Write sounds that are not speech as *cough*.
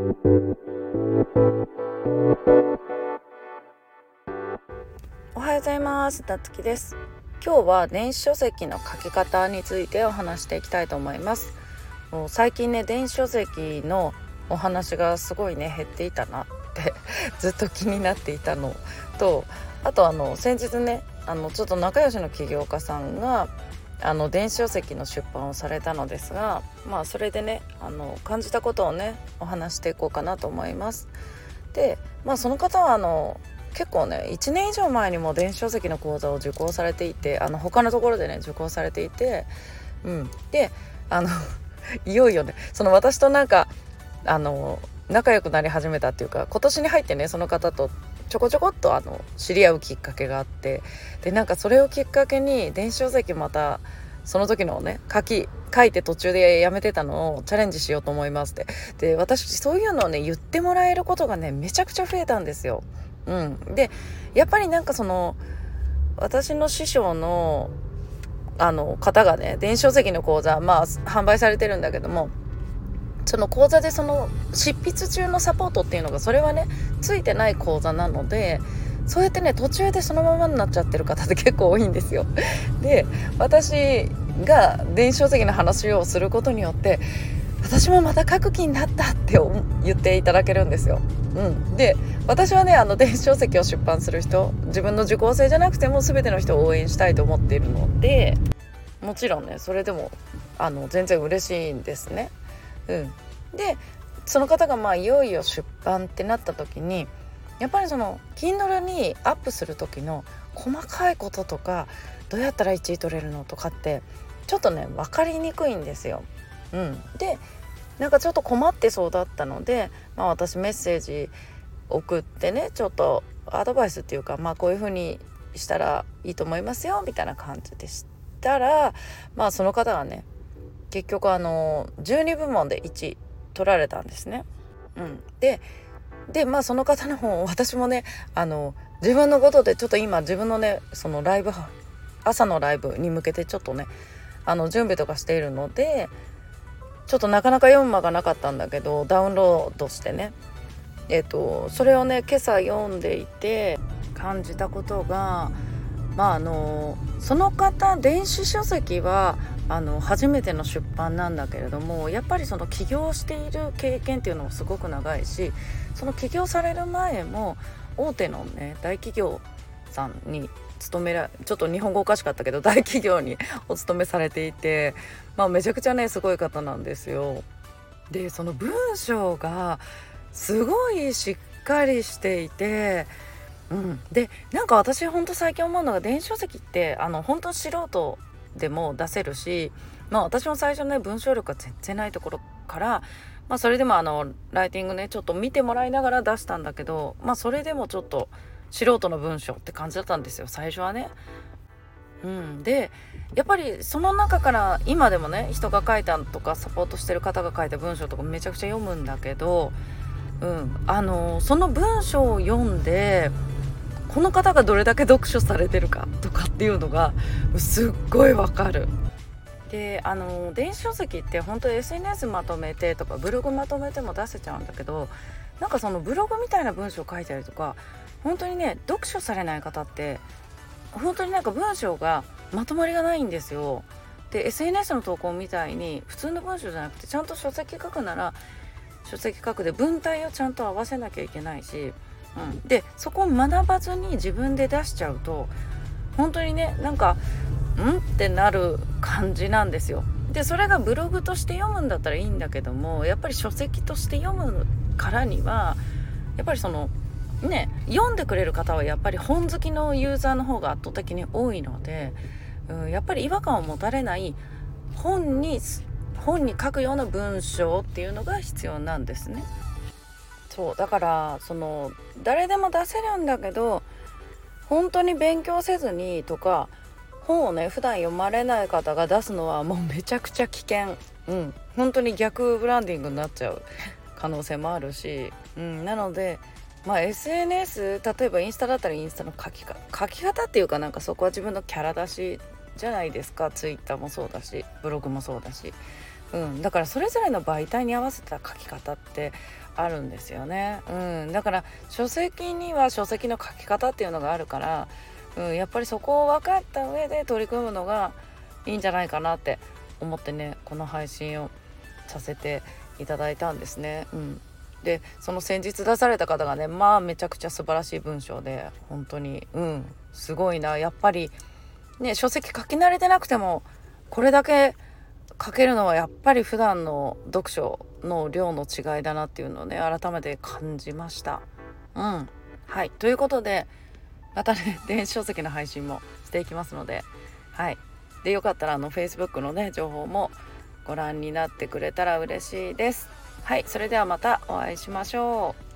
おはようございます。たつきです。今日は電子書籍の書き方についてお話していきたいと思います。もう最近ね電子書籍のお話がすごいね減っていたなって *laughs* ずっと気になっていたのとあとあの先日ねあのちょっと仲良しの起業家さんがあの電子書籍の出版をされたのですがまあそれでねあの感じたことをねお話していこうかなと思います。でまあその方はあの結構ね1年以上前にも電子書籍の講座を受講されていてあの他のところでね受講されていて、うん、であの *laughs* いよいよねその私となんかあの仲良くなり始めたっていうか今年に入ってねその方とちょこちょこっとあの知り合うきっかけがあってでなんかそれをきっかけに電子書籍またその時のね書き書いて途中でやめてたのをチャレンジしようと思いますってで私そういうのをね言ってもらえることがねめちゃくちゃ増えたんですよ。うん、でやっぱりなんかその私の師匠のあの方がね電子書籍の講座まあ販売されてるんだけどもその講座でその執筆中のサポートっていうのがそれはねついてない講座なのでそうやってね途中でそのままになっちゃってる方って結構多いんですよ。*laughs* で私が電子書籍の話をすることによって私もまた書く気になったって言っていただけるんですよ。うん、で私はねあの電子書籍を出版する人自分の受講生じゃなくても全ての人を応援したいと思っているのでもちろんねそれでもあの全然嬉しいんですね。うん、でその方がまあいよいよ出版ってなった時にやっぱりその Kindle にアップする時の細かいこととかどうやったら1位取れるのとかってちょっとね分かりにくいんですよ。うん、でなんかちょっと困ってそうだったので、まあ、私メッセージ送ってねちょっとアドバイスっていうか、まあ、こういう風にしたらいいと思いますよみたいな感じでしたらまあその方がね結局あの12部門で1取られたんですね。うん、ででまあその方の方私もねあの自分のことでちょっと今自分のねそのライブ朝のライブに向けてちょっとねあの準備とかしているのでちょっとなかなか読む間がなかったんだけどダウンロードしてねえっ、とそれをね今朝読んでいて感じたことがまああのその方電子書籍はあの初めての出版なんだけれどもやっぱりその起業している経験っていうのもすごく長いしその起業される前も大手のね大企業さんに勤めらちょっと日本語おかしかったけど *laughs* 大企業に *laughs* お勤めされていて、まあ、めちゃくちゃねすごい方なんですよ。でその文章がすごいしっかりしていてうん、でなんか私ほんと最近思うのが電子書籍ってあの本当素人でも出せるし、まあ、私も最初ね文章力が全然ないところから、まあ、それでもあのライティングねちょっと見てもらいながら出したんだけど、まあ、それでもちょっと素人の文章って感じだったんですよ最初はね。うん、でやっぱりその中から今でもね人が書いたとかサポートしてる方が書いた文章とかめちゃくちゃ読むんだけど、うん、あのその文章を読んでこの方がどれだけ読書されてるかとかっていうのがすっごいわかる。であの電子書籍って本当 SNS まとめてとかブログまとめても出せちゃうんだけどなんかそのブログみたいな文章書いたりとか本当にね読書されない方って本当になんか文章がまとまりがないんですよ。で SNS の投稿みたいに普通の文章じゃなくてちゃんと書籍書くなら書籍書くで文体をちゃんと合わせなきゃいけないしうん、でそこを学ばずに自分で出しちゃうと本当にねなんかん？ってなる感じなんですよ。でそれがブログとして読むんだったらいいんだけどもやっぱり書籍として読むからにはやっぱりそのね読んでくれる方はやっぱり本好きのユーザーの方が圧倒的に多いので、うん、やっぱり違和感を持たれない本に本に書くような文章っていうのが必要なんですね。そうだからその誰でも出せるんだけど本当に勉強せずにとか本をね普段読まれない方が出すのはもうめちゃくちゃ危険。うん。本当に逆ブランディングになっちゃう可能性もあるし、うん、なのでまあ SNS 例えばインスタだったらインスタの書きか書き方っていうかなんかそこは自分のキャラ出しじゃないですか。Twitter もそうだしブログもそうだし。うん、だからそれぞれの媒体に合わせた書き方ってあるんですよね、うん、だから書籍には書籍の書き方っていうのがあるから、うん、やっぱりそこを分かった上で取り組むのがいいんじゃないかなって思ってねこの配信をさせていただいたんですね。うん、でその先日出された方がねまあめちゃくちゃ素晴らしい文章で本当に。うんすごいな。やっぱりね書籍書き慣れてなくてもこれだけ書けるのはやっぱり普段の読書の量の違いだなっていうのをね改めて感じました。うん、はいということでまたね電子書籍の配信もしていきますのではいでよかったらあの Facebook のね情報もご覧になってくれたら嬉しいです。はいそれではまたお会いしましょう。